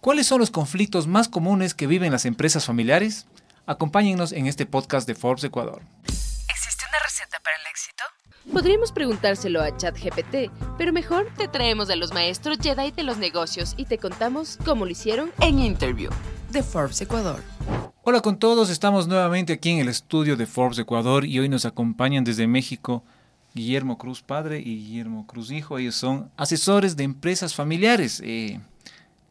¿Cuáles son los conflictos más comunes que viven las empresas familiares? Acompáñennos en este podcast de Forbes Ecuador. ¿Existe una receta para el éxito? Podríamos preguntárselo a ChatGPT, pero mejor te traemos a los maestros Jedi de los negocios y te contamos cómo lo hicieron En Interview de Forbes Ecuador. Hola con todos, estamos nuevamente aquí en el estudio de Forbes Ecuador y hoy nos acompañan desde México Guillermo Cruz padre y Guillermo Cruz hijo. Ellos son asesores de empresas familiares. Eh,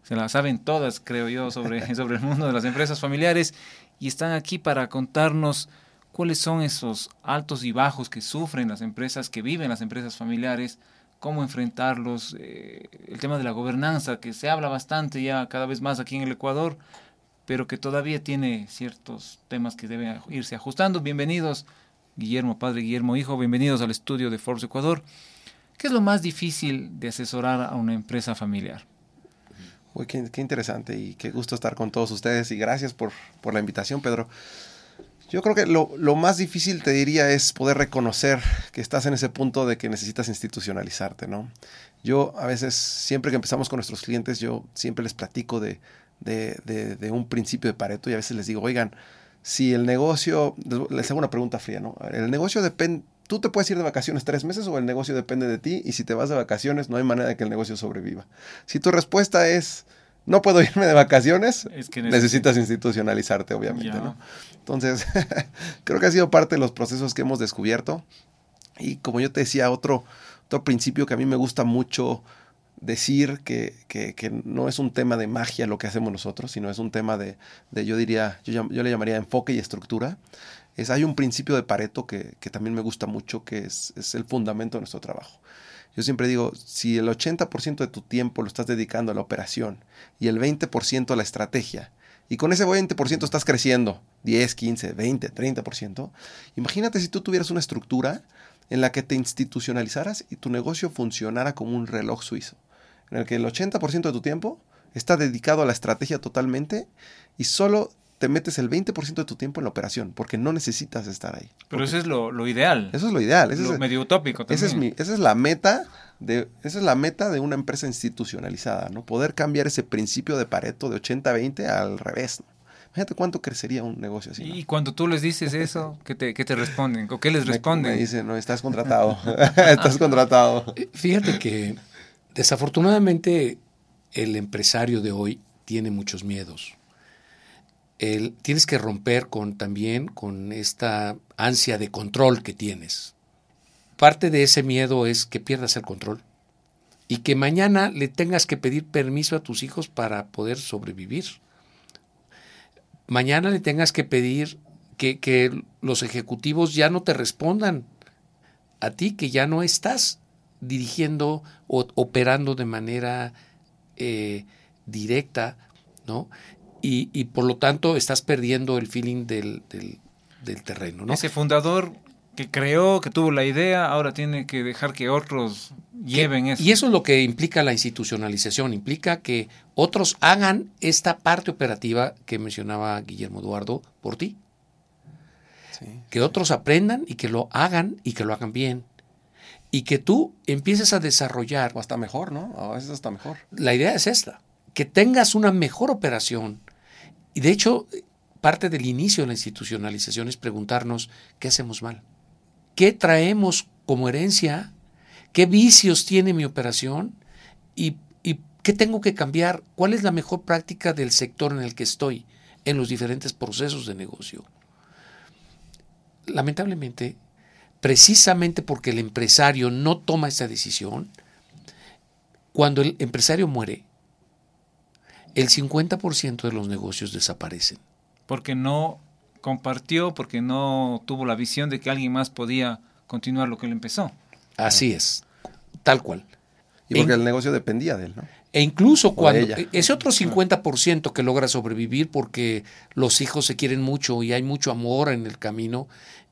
se la saben todas, creo yo, sobre, sobre el mundo de las empresas familiares y están aquí para contarnos cuáles son esos altos y bajos que sufren las empresas, que viven las empresas familiares, cómo enfrentarlos, eh, el tema de la gobernanza, que se habla bastante ya cada vez más aquí en el Ecuador, pero que todavía tiene ciertos temas que deben irse ajustando. Bienvenidos, Guillermo Padre, Guillermo Hijo, bienvenidos al estudio de Forbes Ecuador. ¿Qué es lo más difícil de asesorar a una empresa familiar? Uy, qué, interesante y qué gusto estar con todos ustedes y gracias por, por la invitación, Pedro. Yo creo que lo, lo, más difícil, te diría, es poder reconocer que estás en ese punto de que necesitas institucionalizarte, ¿no? Yo a veces, siempre que empezamos con nuestros clientes, yo siempre les platico de, de, de, de un principio de Pareto y a veces les digo, oigan, si el negocio, les hago una pregunta fría, ¿no? El negocio depende, tú te puedes ir de vacaciones tres meses o el negocio depende de ti y si te vas de vacaciones no hay manera de que el negocio sobreviva. Si tu respuesta es no puedo irme de vacaciones, es que necesitas institucionalizarte, obviamente, ¿no? Entonces, creo que ha sido parte de los procesos que hemos descubierto. Y como yo te decía, otro, otro principio que a mí me gusta mucho decir que, que, no es un tema de magia lo que hacemos nosotros, sino es un tema de, de yo diría, yo, yo, le llamaría enfoque y estructura. Es, hay un principio de Pareto que, que también me gusta mucho, que es, es el fundamento de nuestro trabajo. Yo siempre digo, si el 80% de tu tiempo lo estás dedicando a la operación y el 20% a la estrategia, y con ese 20% estás creciendo 10, 15, 20, 30%, imagínate si tú tuvieras una estructura en la que te institucionalizaras y tu negocio funcionara como un reloj suizo, en el que el 80% de tu tiempo está dedicado a la estrategia totalmente y solo te metes el 20% de tu tiempo en la operación, porque no necesitas estar ahí. Pero eso es lo, lo, ideal. Eso es lo ideal. Eso lo es, medio utópico también. Esa es, mi, esa es la meta de, esa es la meta de una empresa institucionalizada, ¿no? Poder cambiar ese principio de Pareto de 80-20 al revés, ¿no? Imagínate cuánto crecería un negocio así. ¿no? Y cuando tú les dices eso, ¿qué te, qué te responden? ¿O qué les responden? Me, me dicen, no, estás contratado. estás contratado. Fíjate que desafortunadamente el empresario de hoy tiene muchos miedos. Tienes que romper con también con esta ansia de control que tienes. Parte de ese miedo es que pierdas el control y que mañana le tengas que pedir permiso a tus hijos para poder sobrevivir. Mañana le tengas que pedir que, que los ejecutivos ya no te respondan a ti, que ya no estás dirigiendo o operando de manera eh, directa, ¿no? Y, y, por lo tanto estás perdiendo el feeling del, del, del terreno. ¿no? Ese fundador que creó, que tuvo la idea, ahora tiene que dejar que otros lleven que, eso. Y eso es lo que implica la institucionalización, implica que otros hagan esta parte operativa que mencionaba Guillermo Eduardo por ti. Sí, que sí. otros aprendan y que lo hagan y que lo hagan bien. Y que tú empieces a desarrollar. O hasta mejor, ¿no? A veces hasta mejor. La idea es esta, que tengas una mejor operación. Y de hecho, parte del inicio de la institucionalización es preguntarnos qué hacemos mal. ¿Qué traemos como herencia? ¿Qué vicios tiene mi operación? ¿Y, ¿Y, qué tengo que cambiar? ¿Cuál es la mejor práctica del sector en el que estoy en los diferentes procesos de negocio? Lamentablemente, precisamente porque el empresario no toma esa decisión, cuando el empresario muere, el 50% de los negocios desaparecen. Porque no compartió porque no tuvo la visión de que alguien más podía continuar lo que él empezó. Así es, tal cual. Y porque en, el negocio dependía de él, ¿no? E incluso cuando ese otro 50% que logra sobrevivir porque los hijos se quieren mucho y hay mucho amor en el camino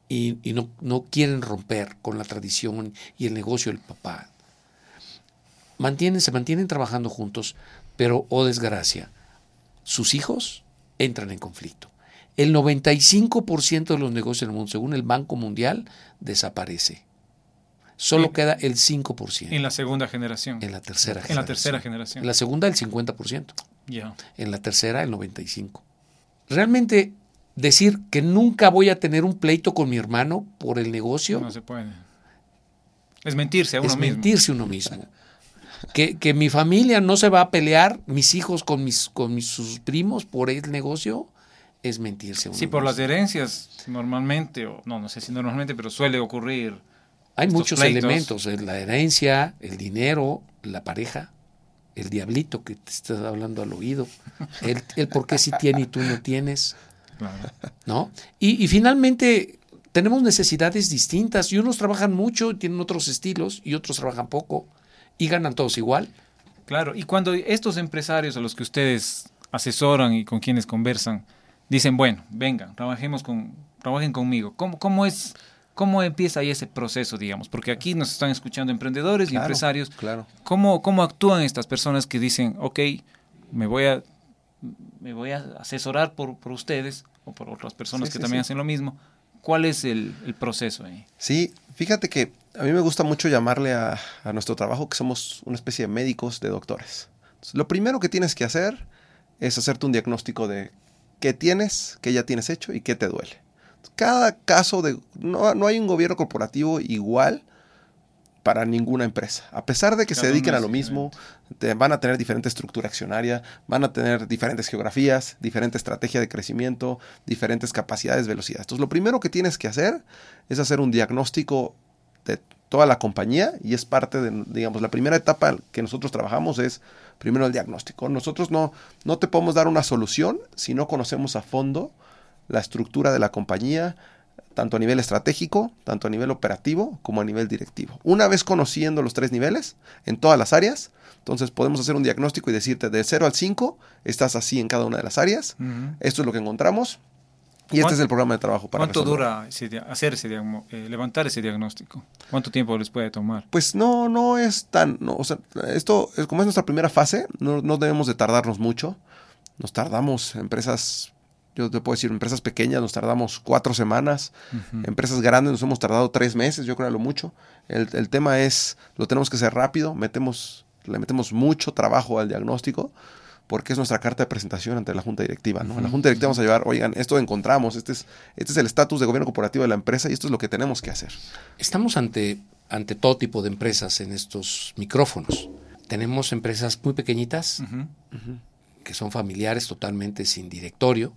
y, y no, no, quieren romper con la tradición y el negocio del papá. Mantienen, se mantienen trabajando juntos, pero, oh desgracia, sus hijos entran en conflicto el 95% de los negocios en el mundo, según el Banco Mundial, desaparece. Solo en, queda el 5%. En la segunda generación. En la tercera en generación. la tercera generación. En la segunda, el 50%. En la tercera, el 95. Realmente decir que nunca voy a tener un pleito con mi hermano por el negocio. No se puede. Es mentirse a uno es mismo. mentirse uno mismo. que, que, mi familia no se va a pelear, mis hijos con mis, con mis sus primos por el negocio, es mentirse uno Sí, por las herencias, normalmente, o no, no sé si normalmente, pero suele ocurrir. Hay muchos pleitos. elementos, eh, la herencia, el dinero, la pareja, el diablito que te estás hablando al oído, el, el por qué sí tiene y tú no tienes. Claro. ¿No? Y, y, finalmente tenemos necesidades distintas y unos trabajan mucho, tienen otros estilos y otros trabajan poco y ganan todos igual. Claro, y cuando estos empresarios a los que ustedes asesoran y con quienes conversan dicen, bueno, vengan, trabajemos con, trabajen conmigo, ¿cómo, cómo es ¿Cómo empieza ahí ese proceso, digamos? Porque aquí nos están escuchando emprendedores claro, y empresarios. Claro. ¿Cómo, ¿Cómo actúan estas personas que dicen, ok, me voy a, me voy a asesorar por, por ustedes o por otras personas Sí, que sí, también sí. hacen lo mismo? ¿Cuál es el, el proceso ahí? Sí, fíjate que a mí me gusta mucho llamarle a, a nuestro trabajo que somos una especie de médicos, de doctores. Entonces, lo primero que tienes que hacer es hacerte un diagnóstico de qué tienes, qué ya tienes hecho y qué te duele. Cada caso de... No, no hay un gobierno corporativo igual para ninguna empresa. A pesar de que Cada se dediquen a lo mismo, te- van a tener diferente estructura accionaria, van a tener diferentes geografías, diferente estrategia de crecimiento, diferentes capacidades, velocidades. Entonces, lo primero que tienes que hacer es hacer un diagnóstico de toda la compañía y es parte de, digamos, la primera etapa que nosotros trabajamos es primero el diagnóstico. Nosotros no, no te podemos dar una solución si no conocemos a fondo la estructura de la compañía, tanto a nivel estratégico, tanto a nivel operativo como a nivel directivo. Una vez conociendo los tres niveles en todas las áreas, entonces podemos hacer un diagnóstico y decirte de 0 al 5, estás así en cada una de las áreas, esto es lo que encontramos y este ¿Cuánto- es el programa de trabajo para ¿Cuánto dura ese hacer ese eh, levantar ese diagnóstico? ¿Cuánto tiempo les puede tomar? Pues no, no es tan, no, o sea, esto, es- como es nuestra primera fase, no, no debemos de tardarnos mucho. Nos tardamos, empresas, yo te puedo decir, empresas pequeñas nos tardamos cuatro semanas, empresas grandes nos hemos tardado tres meses, yo creo a lo mucho. El, el tema es, lo tenemos que hacer rápido, metemos, le metemos mucho trabajo al diagnóstico, porque es nuestra carta de presentación ante la junta directiva. ¿no? En la junta directiva vamos a llevar, oigan, esto encontramos, este es, este es el estatus de gobierno corporativo de la empresa y esto es lo que tenemos que hacer. Estamos ante, ante todo tipo de empresas en estos micrófonos. Tenemos empresas muy pequeñitas, que son familiares totalmente sin directorio,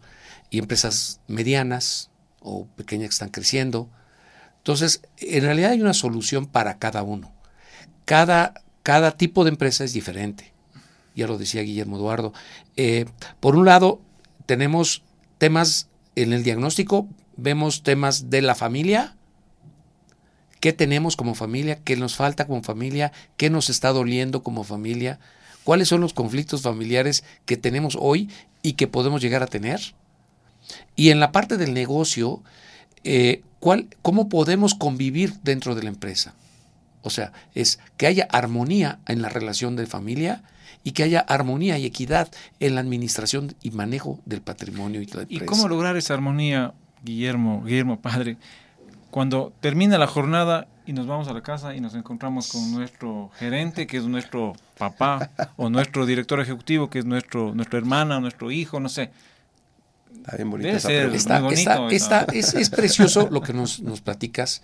y empresas medianas o pequeñas que están creciendo. Entonces, en realidad hay una solución para cada uno. Cada, cada tipo de empresa es diferente. Ya lo decía Guillermo Eduardo. Eh, por un lado, tenemos temas en el diagnóstico, vemos temas de la familia, qué tenemos como familia, qué nos falta como familia, qué nos está doliendo como familia, cuáles son los conflictos familiares que tenemos hoy y que podemos llegar a tener. Y en la parte del negocio, eh, ¿cuál, ¿cómo podemos convivir dentro de la empresa? O sea, es que haya armonía en la relación de familia y que haya armonía y equidad en la administración y manejo del patrimonio y la ¿Y empresa. cómo lograr esa armonía, Guillermo, Guillermo padre, cuando termina la jornada y nos vamos a la casa y nos encontramos con nuestro gerente, que es nuestro papá, o nuestro director ejecutivo, que es nuestro, nuestra hermana, nuestro hijo, no sé? Está bien bonita Debe esa ser. pregunta. Está, muy está- bonito esa- está- es, es precioso lo que nos, nos platicas,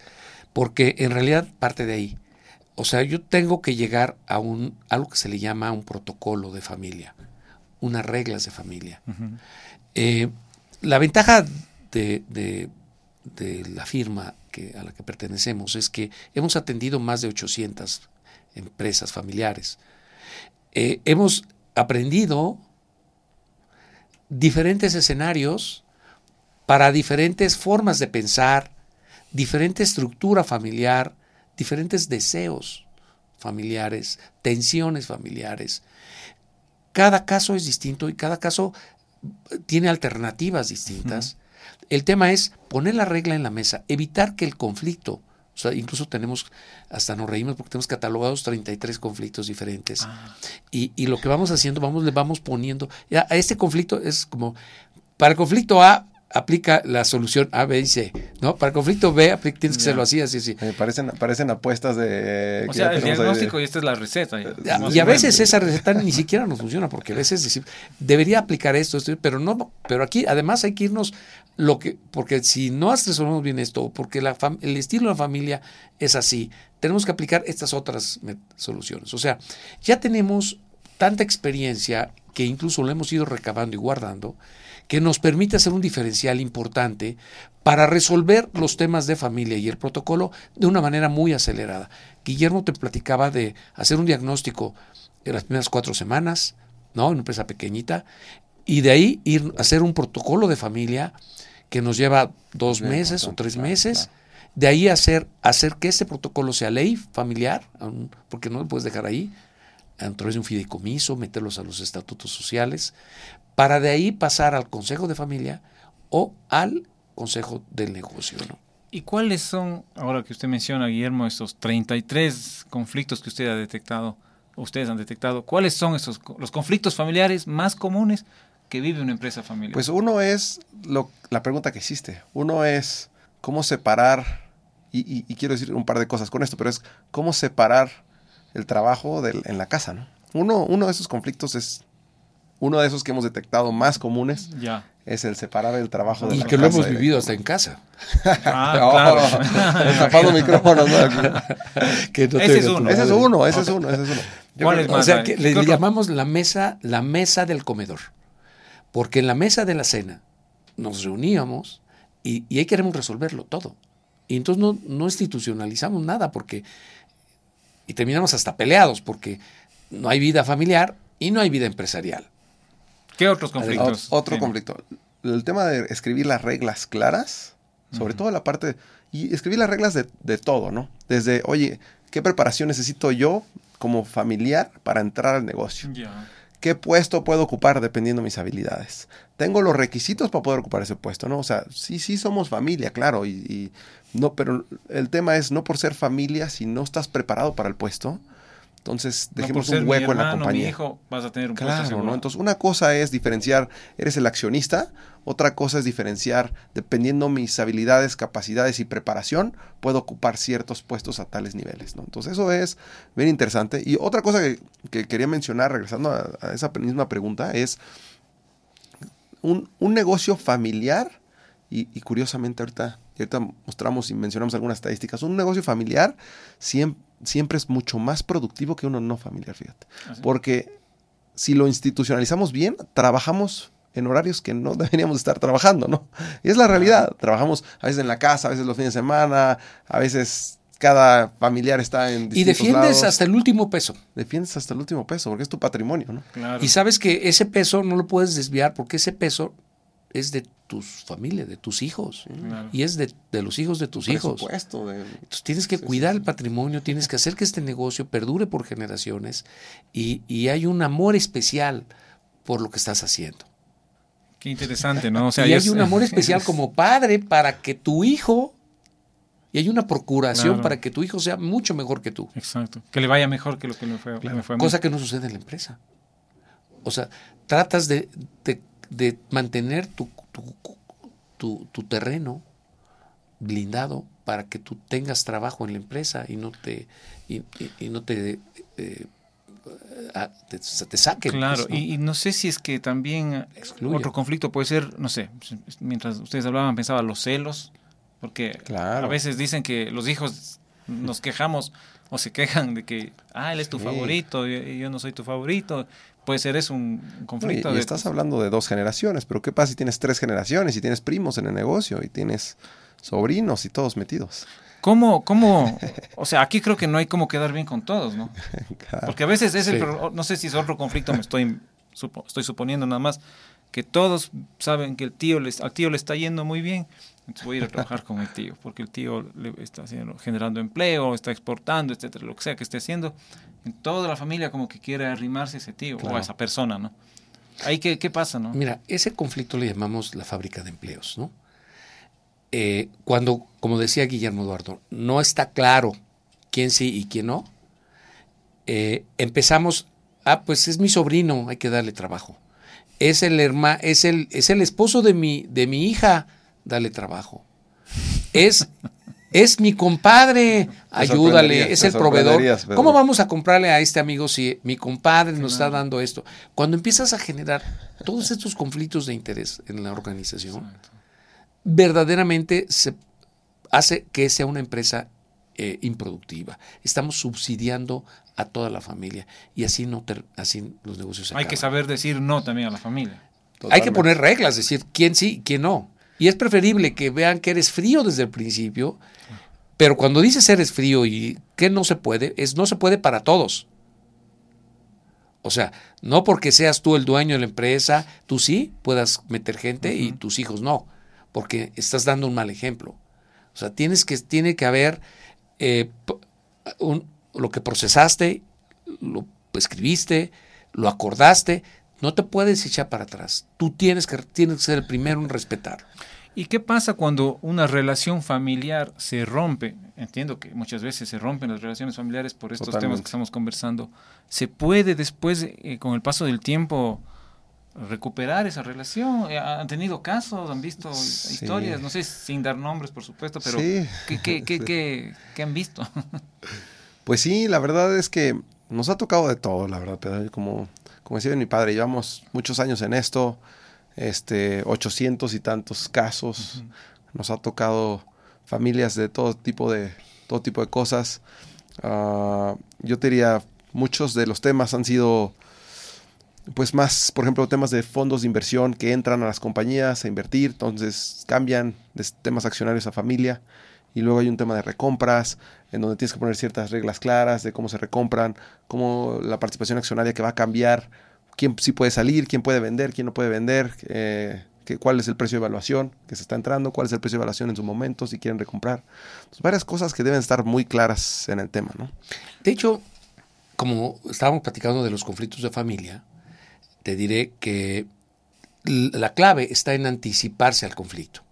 porque en realidad parte de ahí. O sea, yo tengo que llegar a un algo que se le llama un protocolo de familia, unas reglas de familia. Eh, la ventaja de, de- de la firma que, a la que pertenecemos es que hemos atendido más de 800 empresas familiares. Eh, hemos aprendido diferentes escenarios para diferentes formas de pensar, diferente estructura familiar, diferentes deseos familiares, tensiones familiares. Cada caso es distinto y cada caso tiene alternativas distintas. El tema es poner la regla en la mesa, evitar que el conflicto, sea, incluso tenemos, hasta nos reímos porque tenemos catalogados 33 conflictos diferentes. Ah, Y, y lo que vamos haciendo, vamos, le vamos poniendo, ya, a este conflicto es como, para el conflicto A aplica la solución A, B y C. ¿no? Para el conflicto B, tienes que hacerlo así, así, así. Eh, parecen, parecen apuestas de... O sea, el diagnóstico y esta es la receta. y a veces esa receta ni siquiera nos funciona, porque a veces decir, debería aplicar esto, esto, pero no, pero aquí además hay que irnos lo que, porque si no resolvemos bien esto, porque la el estilo de la familia es así, tenemos que aplicar estas otras soluciones. O sea, ya tenemos tanta experiencia que incluso lo hemos ido recabando y guardando, que nos permite hacer un diferencial importante para resolver los temas de familia y el protocolo de una manera muy acelerada. Guillermo te platicaba de hacer un diagnóstico en las primeras cuatro semanas, ¿no? En una empresa pequeñita, y de ahí ir a hacer un protocolo de familia que nos lleva dos meses o tres meses. De ahí hacer, hacer que ese protocolo sea ley familiar, porque no lo puedes dejar ahí, a través de un fideicomiso, meterlos a los estatutos sociales, para de ahí pasar al consejo de familia o al consejo del negocio. ¿no? ¿Y cuáles son, ahora que usted menciona, Guillermo, estos 33 conflictos que usted ha detectado, ustedes han detectado, cuáles son esos, los conflictos familiares más comunes que vive una empresa familiar? Pues uno es lo, la pregunta que hiciste. Uno es cómo separar, y, quiero decir un par de cosas con esto, pero es cómo separar el trabajo del, en la casa. ¿no? Uno, uno de esos conflictos es uno de esos que hemos detectado más comunes ya. es el separar el trabajo de y que lo hemos vivido hasta en casa. Ah, claro. tapado micrófonos. ese, es uno. ese es uno. Ese es uno. Ese es uno. ¿Cuál es más? O sea, que le, llamamos la mesa, la mesa del comedor. Porque en la mesa de la cena nos reuníamos y, y ahí queremos resolverlo todo. Y entonces no, no institucionalizamos nada porque y terminamos hasta peleados porque no hay vida familiar y no hay vida empresarial. ¿Qué otros conflictos? Otro conflicto. El tema de escribir las reglas claras, sobre todo la parte, y escribir las reglas de, todo, ¿no? Desde, oye, ¿qué preparación necesito yo como familiar para entrar al negocio? ¿Qué puesto puedo ocupar dependiendo de mis habilidades? Tengo los requisitos para poder ocupar ese puesto, ¿no? O sea, sí, sí somos familia, claro, y no, pero el tema es no por ser familia, si no estás preparado para el puesto, entonces, dejemos un hueco en la compañía. Mi hijo, vas a tener un claro, ¿no? Entonces, una cosa es diferenciar, eres el accionista, otra cosa es diferenciar, dependiendo mis habilidades, capacidades y preparación, puedo ocupar ciertos puestos a tales niveles, ¿no? Entonces, eso es bien interesante. Y otra cosa que, quería mencionar, regresando a, esa misma pregunta, es un, negocio familiar, y, y curiosamente ahorita, ahorita mostramos y mencionamos algunas estadísticas, un negocio familiar siempre siempre es mucho más productivo que uno no familiar, fíjate. ¿Ah, Porque si lo institucionalizamos bien, trabajamos en horarios que no deberíamos estar trabajando, ¿no? Y es la realidad. Trabajamos a veces en la casa, a veces los fines de semana, a veces cada familiar está en Y defiendes hasta el último peso. Defiendes hasta el último peso, porque es tu patrimonio, ¿no? Y sabes que ese peso no lo puedes desviar porque ese peso es de tus familias, de tus hijos. Y es de, los hijos de tus hijos. Entonces tienes que cuidar el patrimonio, tienes que hacer que este negocio perdure por generaciones y, y, hay un amor especial por lo que estás haciendo. Qué interesante, ¿no? O sea, y hay un amor especial como padre para que tu hijo y hay una procuración para que tu hijo sea mucho mejor que tú. Exacto. Que le vaya mejor que lo que le fue, a Cosa que no sucede en la empresa. O sea, tratas de, de de mantener tu, tu, tu, terreno blindado para que tú tengas trabajo en la empresa y no te y, no te, eh, te, saquen. Pues, claro, Y, no sé si es que también otro conflicto puede ser, no sé, mientras ustedes hablaban pensaba los celos, porque a veces dicen que los hijos nos quejamos o se quejan de que, ah, él es tu favorito y yo no soy tu favorito puede ser es un conflicto. y, estás hablando de dos generaciones, pero ¿qué pasa si tienes tres generaciones y tienes primos en el negocio y tienes sobrinos y todos metidos? ¿Cómo, cómo? O sea, aquí creo que no hay cómo quedar bien con todos, ¿no? Porque a veces es el, no sé si es otro conflicto, me estoy, estoy suponiendo nada más, que todos saben que el tío les, al tío le está yendo muy bien, entonces voy a ir a trabajar con el tío, porque el tío le está haciendo, generando empleo, está exportando, etcétera, lo que sea que esté haciendo. En toda la familia como que quiere arrimarse a ese tío o a esa persona, ¿no? Ahí qué, qué pasa, ¿no? Mira, ese conflicto le llamamos la fábrica de empleos, ¿no? Eh, cuando, como decía Guillermo Eduardo, no está claro quién sí y quién no, eh, empezamos, ah, pues es mi sobrino, hay que darle trabajo. es el herma, es el, es el esposo de mi, de mi hija, dale trabajo. Es, es mi compadre, ayúdale, es el proveedor. ¿Cómo vamos a comprarle a este amigo si mi compadre nos está dando esto? Cuando empiezas a generar todos estos conflictos de interés en la organización, verdaderamente se hace que sea una empresa eh, improductiva. Estamos subsidiando a toda la familia y así no así los negocios se Hay que saber decir no también a la familia. Hay que poner reglas, decir quién sí, quién no. Y es preferible que vean que eres frío desde el principio, pero cuando dices eres frío y que no se puede, es no se puede para todos. O sea, no porque seas tú el dueño de la empresa, tú sí puedas meter gente y tus hijos no, porque estás dando un mal ejemplo. O sea, tienes que, tiene que haber eh, lo que procesaste, lo escribiste, lo acordaste, no te puedes echar para atrás. Tú tienes que, tienes que ser el primero en respetar. ¿Y qué pasa cuando una relación familiar se rompe? Entiendo que muchas veces se rompen las relaciones familiares por estos temas que estamos conversando. ¿Se puede después, eh, con el paso del tiempo, recuperar esa relación? Eh, ¿Han tenido casos? ¿Han visto historias? No sé, sin dar nombres, por supuesto, pero ¿qué, han visto? pues sí, la verdad es que nos ha tocado de todo, la verdad, Pedro. Como, como decía mi padre, llevamos muchos años en esto, este, 800 y tantos casos. Nos ha tocado familias de todo tipo de, todo tipo de cosas. Ah, yo te diría, muchos de los temas han sido pues más, por ejemplo, temas de fondos de inversión que entran a las compañías a invertir, entonces cambian de temas accionarios a familia. Y luego hay un tema de recompras, en donde tienes que poner ciertas reglas claras de cómo se recompran, cómo la participación accionaria que va a cambiar, quién sí puede salir, quién puede vender, quién no puede vender, eh, cuál es el precio de evaluación que se está entrando, cuál es el precio de evaluación en su momento, si quieren recomprar. varias cosas que deben estar muy claras en el tema. ¿no? De hecho, como estábamos platicando de los conflictos de familia, te diré que la clave está en anticiparse al conflicto,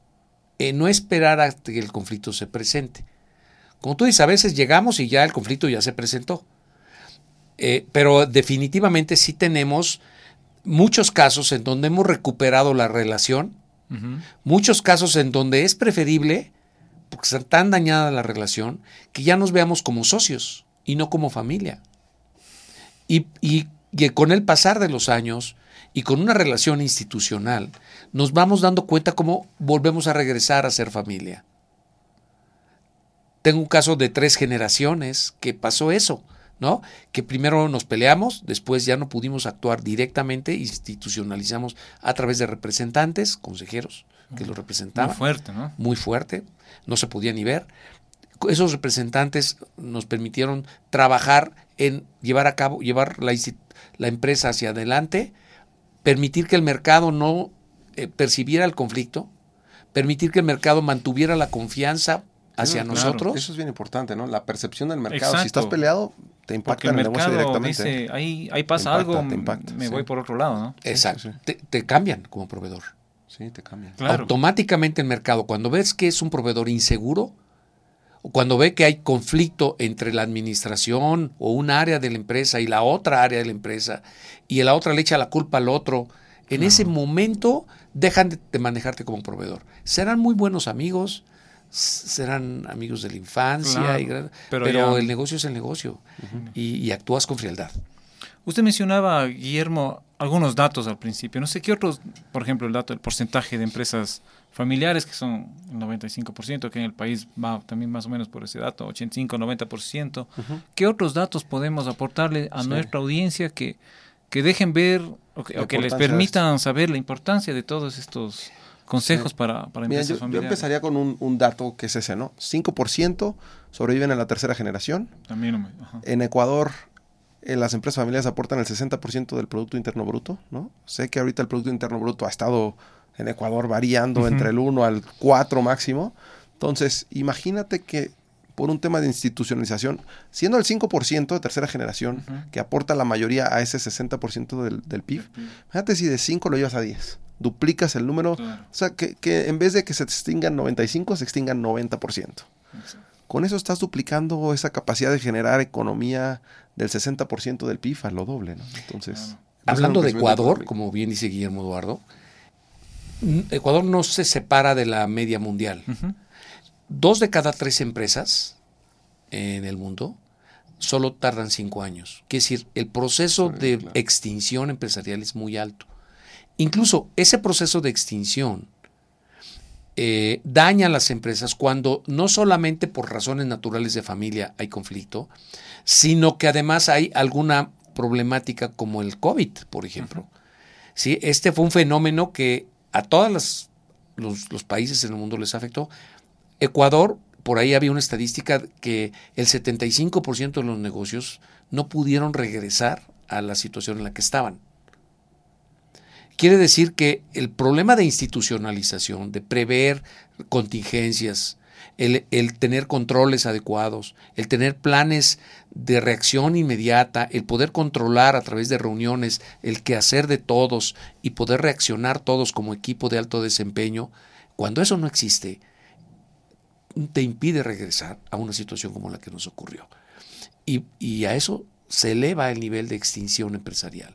en no esperar a que el conflicto se presente. Como tú dices, a veces llegamos y ya el conflicto ya se presentó. Eh, pero definitivamente sí tenemos muchos casos en donde hemos recuperado la relación, muchos casos en donde es preferible, porque está tan dañada la relación, que ya nos veamos como socios y no como familia. y y con el pasar de los años y con una relación institucional, nos vamos dando cuenta cómo volvemos a regresar a ser familia. Tengo un caso de tres generaciones que pasó eso, ¿no? Que primero nos peleamos, después ya no pudimos actuar directamente, institucionalizamos a través de representantes, consejeros, que lo representaban. Muy fuerte, ¿no? Muy fuerte, no se podía ni ver. Esos representantes nos permitieron trabajar en llevar a cabo, llevar la, la empresa hacia adelante, permitir que el mercado no eh, percibiera el conflicto, permitir que el mercado mantuviera la confianza hacia nosotros. Eso es bien importante, ¿no? La percepción del mercado. Si estás peleado, te impacta el, mercado directamente. Dice, ahí, ahí pasa algo, me voy por otro lado, ¿no? Exacto. te, cambian como proveedor. Sí, te cambian. Automáticamente el mercado, cuando ves que es un proveedor inseguro, cuando ve que hay conflicto entre la administración o un área de la empresa y la otra área de la empresa y la otra le echa la culpa al otro, en ese momento dejan de, manejarte como proveedor. Serán muy buenos amigos, serán amigos de la infancia, pero, el negocio es el negocio y, actúas con frialdad. Usted mencionaba, Guillermo, algunos datos al principio. No sé qué otros, por ejemplo, el dato del porcentaje de empresas familiares, que son el 95%, que en el país va también más o menos por ese dato, 85-90%. ¿Qué otros datos podemos aportarle a nuestra audiencia que, que dejen ver o que, les permitan saber la importancia de todos estos consejos para, para empresas yo, familiares? Yo empezaría con un, dato que es ese, ¿no? 5% sobreviven en la tercera generación. También, En Ecuador en las empresas familiares aportan el 60% del Producto Interno Bruto, ¿no? Sé que ahorita el Producto Interno Bruto ha estado en Ecuador variando entre el 1 al 4 máximo. Entonces, imagínate que por un tema de institucionalización, siendo el 5% de tercera generación que aporta la mayoría a ese 60% del, del PIB, fíjate si de 5 lo llevas a 10, duplicas el número, o sea, que, que, en vez de que se extingan 95, se extingan 90%. Con eso estás duplicando esa capacidad de generar economía del 60% del PIB a lo doble, ¿no? Entonces hablando de Ecuador, como bien dice Guillermo Eduardo, Ecuador no se separa de la media mundial. Dos de cada tres empresas en el mundo solo tardan cinco años. Quiere decir, el proceso de extinción empresarial es muy alto. Incluso ese proceso de extinción eh, daña a las empresas cuando no solamente por razones naturales de familia hay conflicto, sino que además hay alguna problemática como el COVID, por ejemplo. ¿Sí? Este fue un fenómeno que a todos los, los países en el mundo les afectó. Ecuador, por ahí había una estadística que el 75% de los negocios no pudieron regresar a la situación en la que estaban. Quiere decir que el problema de institucionalización, de prever contingencias, el, tener controles adecuados, el tener planes de reacción inmediata, el poder controlar a través de reuniones el quehacer de todos y poder reaccionar todos como equipo de alto desempeño, cuando eso no existe, te impide regresar a una situación como la que nos ocurrió. Y, a eso se eleva el nivel de extinción empresarial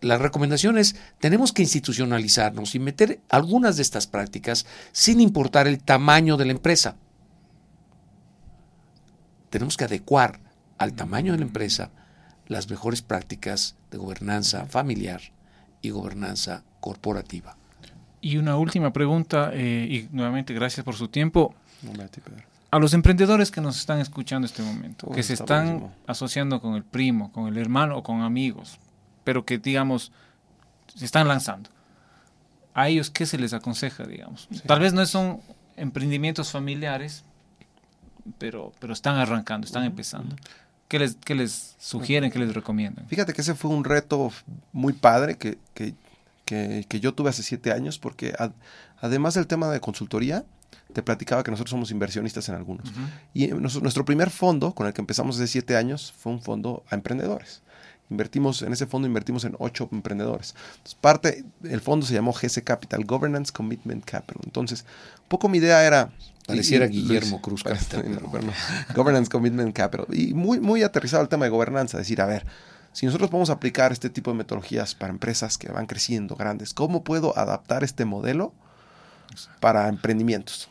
la recomendación es, tenemos que institucionalizarnos y meter algunas de estas prácticas sin importar el tamaño de la empresa. Tenemos que adecuar al tamaño de la empresa las mejores prácticas de gobernanza familiar y gobernanza corporativa. Y una última pregunta, eh, y nuevamente gracias por su tiempo. A los emprendedores que nos están escuchando en este momento, que se están asociando con el primo, con el hermano o con amigos, pero que, digamos, se están lanzando. ¿A ellos qué se les aconseja, digamos? Tal vez no son emprendimientos familiares, pero, pero están arrancando, están empezando. ¿Qué les, qué les sugieren, qué les recomiendan? Fíjate que ese fue un reto muy padre que, que, que, yo tuve hace siete años, porque además del tema de consultoría, te platicaba que nosotros somos inversionistas en algunos. Y nuestro, nuestro, primer fondo, con el que empezamos hace siete años, fue un fondo a emprendedores. Invertimos, en ese fondo invertimos en ocho emprendedores. Entonces, parte, el fondo se llamó GC Capital, Governance Commitment Capital. Entonces, un poco mi idea era... Pareciera Guillermo Cruz Capital. governance Commitment Capital. Y muy, muy aterrizado el tema de gobernanza, decir, a ver, si nosotros podemos aplicar este tipo de metodologías para empresas que van creciendo grandes, ¿cómo puedo adaptar este modelo para emprendimientos?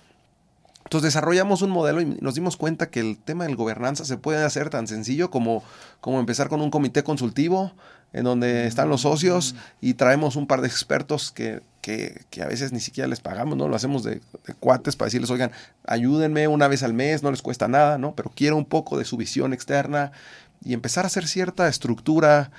Entonces desarrollamos un modelo y nos dimos cuenta que el tema del gobernanza se puede hacer tan sencillo como, como empezar con un comité consultivo en donde están los socios y traemos un par de expertos que, que, que a veces ni siquiera les pagamos, ¿no? Lo hacemos de, de, cuates para decirles, oigan, ayúdenme una vez al mes, no les cuesta nada, ¿no? Pero quiero un poco de su visión externa y empezar a hacer cierta estructura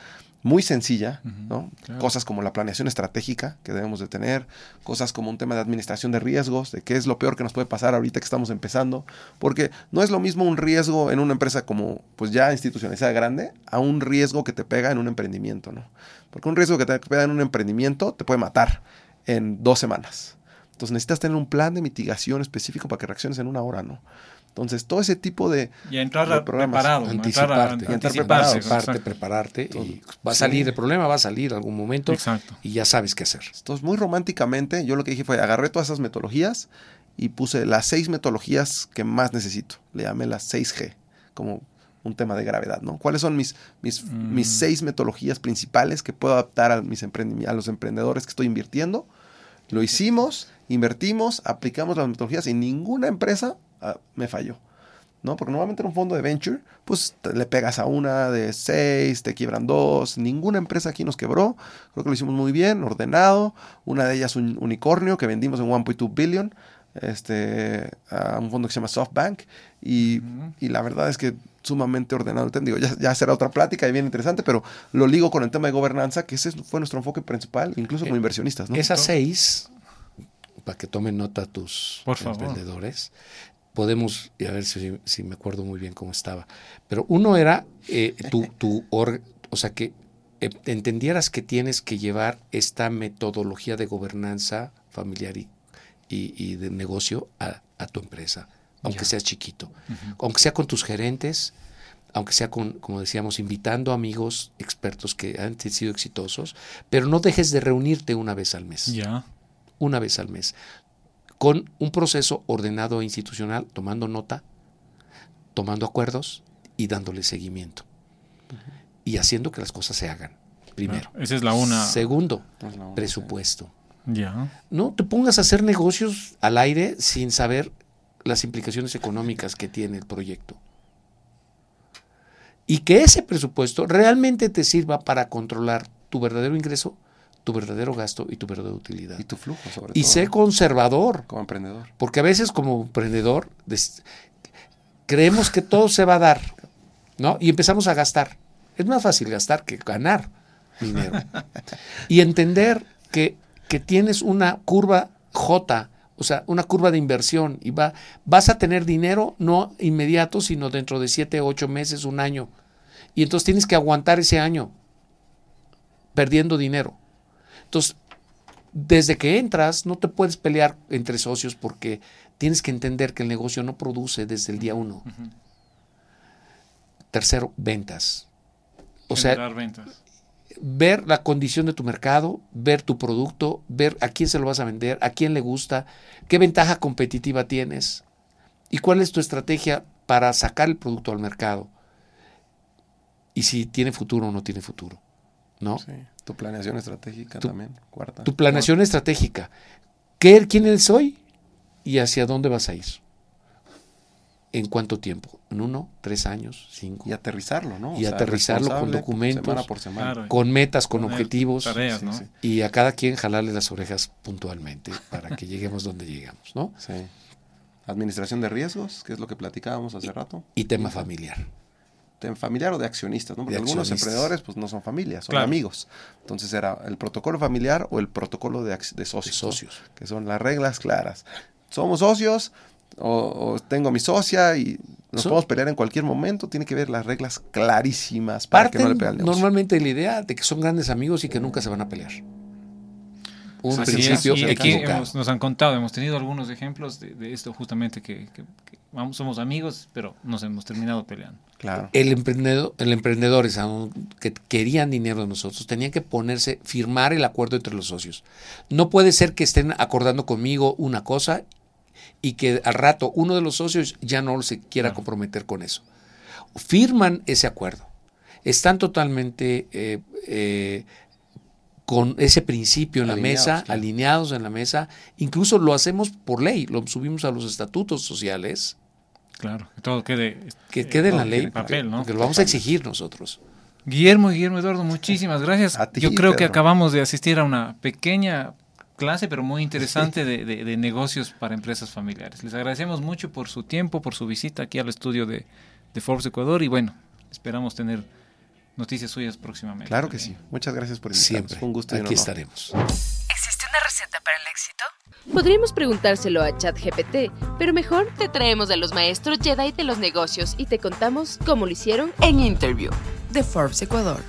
muy sencilla, ¿no? Cosas como la planeación estratégica que debemos de tener, cosas como un tema de administración de riesgos, de qué es lo peor que nos puede pasar ahorita que estamos empezando, porque no es lo mismo un riesgo en una empresa como pues ya institucionalizada grande a un riesgo que te pega en un emprendimiento, ¿no? Porque un riesgo que te pega en un emprendimiento te puede matar en dos semanas. Entonces necesitas tener un plan de mitigación específico para que reacciones en una hora, ¿no? Entonces, todo ese tipo de, y entrar preparado, anticiparte, entrar, prepararte, prepararte y va a salir el problema, va a salir algún momento Exacto. y ya sabes qué hacer. Entonces, muy románticamente, yo lo que dije fue agarré todas esas metodologías y puse las seis metodologías que más necesito. Le llamé las 6G, como un tema de gravedad, ¿no? ¿Cuáles son mis, mis, mis mm. seis metodologías principales que puedo adaptar a, mis a los emprendedores que estoy invirtiendo? Lo hicimos, invertimos, aplicamos las metodologías y ninguna empresa Ah, me falló. ¿no? Porque normalmente en un fondo de venture, pues le pegas a una de seis, te quiebran dos. Ninguna empresa aquí nos quebró. Creo que lo hicimos muy bien, ordenado. Una de ellas un unicornio que vendimos en 1.2 billion este, a un fondo que se llama SoftBank. Y, y la verdad es que sumamente ordenado. Digo, ya, ya, será otra plática y bien interesante, pero lo ligo con el tema de gobernanza, que ese fue nuestro enfoque principal, incluso como eh, inversionistas. ¿no? Esas seis, para que tomen nota tus vendedores, podemos, y a ver si, me acuerdo muy bien cómo estaba, pero uno era eh, tu, tu o sea, que eh, entendieras que tienes que llevar esta metodología de gobernanza familiar y, y, de negocio a, tu empresa, aunque sea chiquito, aunque sea con tus gerentes, aunque sea con, como decíamos, invitando amigos expertos que han sido exitosos, pero no dejes de reunirte una vez al mes. Ya. Una vez al mes con un proceso ordenado e institucional, tomando nota, tomando acuerdos y dándole seguimiento. Y haciendo que las cosas se hagan. Primero. Esa es la una. Segundo, Es la una, presupuesto. Ya. No te pongas a hacer negocios al aire sin saber las implicaciones económicas que tiene el proyecto. Y que ese presupuesto realmente te sirva para controlar tu verdadero ingreso, tu verdadero gasto y tu verdadera utilidad. Y tu flujo, sobre Y todo. sé conservador, como emprendedor. porque a veces como emprendedor creemos que todo se va a dar, ¿no? Y empezamos a gastar. Es más fácil gastar que ganar dinero. y entender que, que tienes una curva J, o sea, una curva de inversión, y va, vas a tener dinero no inmediato, sino dentro de siete, ocho meses, un año. Y entonces tienes que aguantar ese año perdiendo dinero. Entonces, desde que entras, no te puedes pelear entre socios porque tienes que entender que el negocio no produce desde el día uno. Tercero, ventas. O sea, Generar ventas. ver la condición de tu mercado, ver tu producto, ver a quién se lo vas a vender, a quién le gusta, qué ventaja competitiva tienes y cuál es tu estrategia para sacar el producto al mercado. Y si tiene futuro o no tiene futuro. ¿No? Sí. Tu planeación estratégica Tu- también. Cuarta. Tu planeación estratégica. ¿Qué, ¿Quién eres hoy y hacia dónde vas a ir? ¿En cuánto tiempo? ¿En uno? ¿Tres años? ¿Cinco? Y aterrizarlo, ¿no? Y aterrizarlo con documentos. Semana por semana. Claro. Con metas, con objetivos. Tareas, ¿no? sí. y a cada quien jalarle las orejas puntualmente para que lleguemos donde llegamos, ¿no? Sí. Administración de riesgos, que es lo que platicábamos hace rato. Y tema familiar. Tema familiar o de accionistas, ¿no? Porque De algunos emprendedores pues no son familias, son Claro. amigos. Entonces era el protocolo familiar o el protocolo de, socios. ¿no? socios. Que son las reglas claras. Somos socios o, o tengo mi socia y nos So- podemos pelear en cualquier momento. Tiene que ver las reglas clarísimas para que no le pegue al negocio. normalmente la idea de que son grandes amigos y que nunca se van a pelear. Un Así es, principio y aquí equivocado. hemos- nos han contado, hemos tenido algunos ejemplos de, de esto justamente que vamos, somos amigos, pero nos hemos terminado peleando. Claro. El emprendedor, el emprendedores que querían dinero de nosotros tenían que ponerse, firmar el acuerdo entre los socios. No puede ser que estén acordando conmigo una cosa y que al rato uno de los socios ya no se quiera Claro. comprometer con eso. Firman ese acuerdo. Están totalmente eh, eh, con ese principio en Alineados, la mesa, claro. alineados en la mesa. Incluso lo hacemos por ley, lo subimos a los estatutos sociales Claro, que todo quede, que eh, quede en la ley, en papel, ¿no? porque lo vamos a exigir nosotros. Guillermo, Guillermo Eduardo, muchísimas gracias. A ti, Yo creo que acabamos de asistir a una pequeña clase, pero muy interesante de, de- de negocios para empresas familiares. Les agradecemos mucho por su tiempo, por su visita aquí al estudio de, de Forbes Ecuador y bueno, esperamos tener noticias suyas próximamente. Claro que sí. Muchas gracias por invitarnos. Siempre. Fue un gusto Aquí honor. estaremos. ¿Existe una receta para el éxito? Podríamos preguntárselo a ChatGPT, pero mejor te traemos a los maestros Jedi de los negocios y te contamos cómo lo hicieron En Interview de Forbes Ecuador.